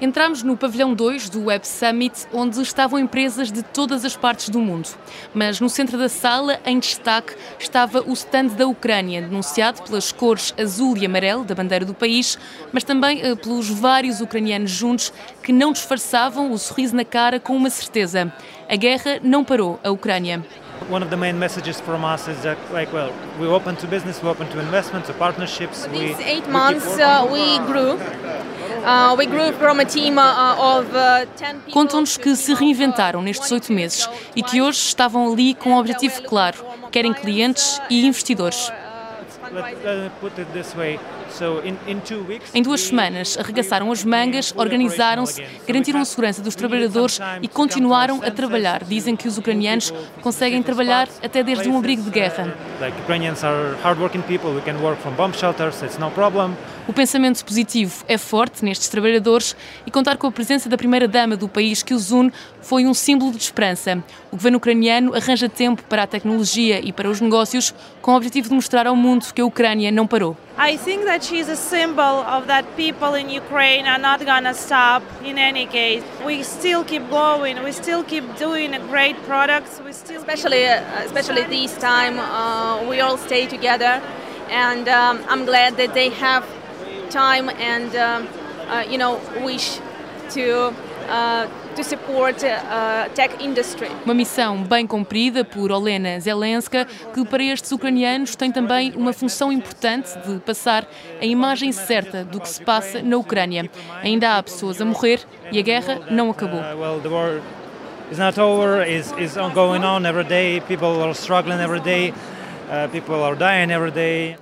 Entramos no pavilhão 2 do Web Summit, onde estavam empresas de todas as partes do mundo. Mas no centro da sala, em destaque, estava o stand da Ucrânia, denunciado pelas cores azul e amarelo da bandeira do país, mas também uh, pelos vários ucranianos juntos que não disfarçavam o sorriso na cara com uma certeza. A guerra não parou a Ucrânia. One of the main messages from us is that, like, well, we're open to business, we're open to investment, to partnerships. These we, eight months, we. Uh, we grew Contam-nos que se reinventaram nestes oito meses e que hoje estavam ali com um objetivo claro: querem clientes e investidores. Em duas semanas, arregaçaram as mangas, organizaram-se, garantiram a segurança dos trabalhadores e continuaram a trabalhar. Dizem que os ucranianos conseguem trabalhar até desde um abrigo de guerra. O pensamento positivo é forte nestes trabalhadores e contar com a presença da primeira-dama do país que os une foi um símbolo de esperança. O governo ucraniano arranja tempo para a tecnologia e para os negócios com o objetivo de mostrar ao mundo que a Ucrânia não parou. I think that she's a symbol of that people in Ukraine are not gonna stop in any case. We still keep going. We still keep doing great products. We still especially uh, especially this time uh, we all stay together, and um, I'm glad that they have time and um, uh, you know wish to to support uh, tech industry. Uma missão bem cumprida por Olena Zelenska, que para estes ucranianos tem também uma função importante de passar a imagem certa do que se passa na Ucrânia. Ainda há pessoas a morrer e a guerra não acabou. Uh, it's not over, it's, it's going on every day, people are struggling every day, uh, people are dying every day.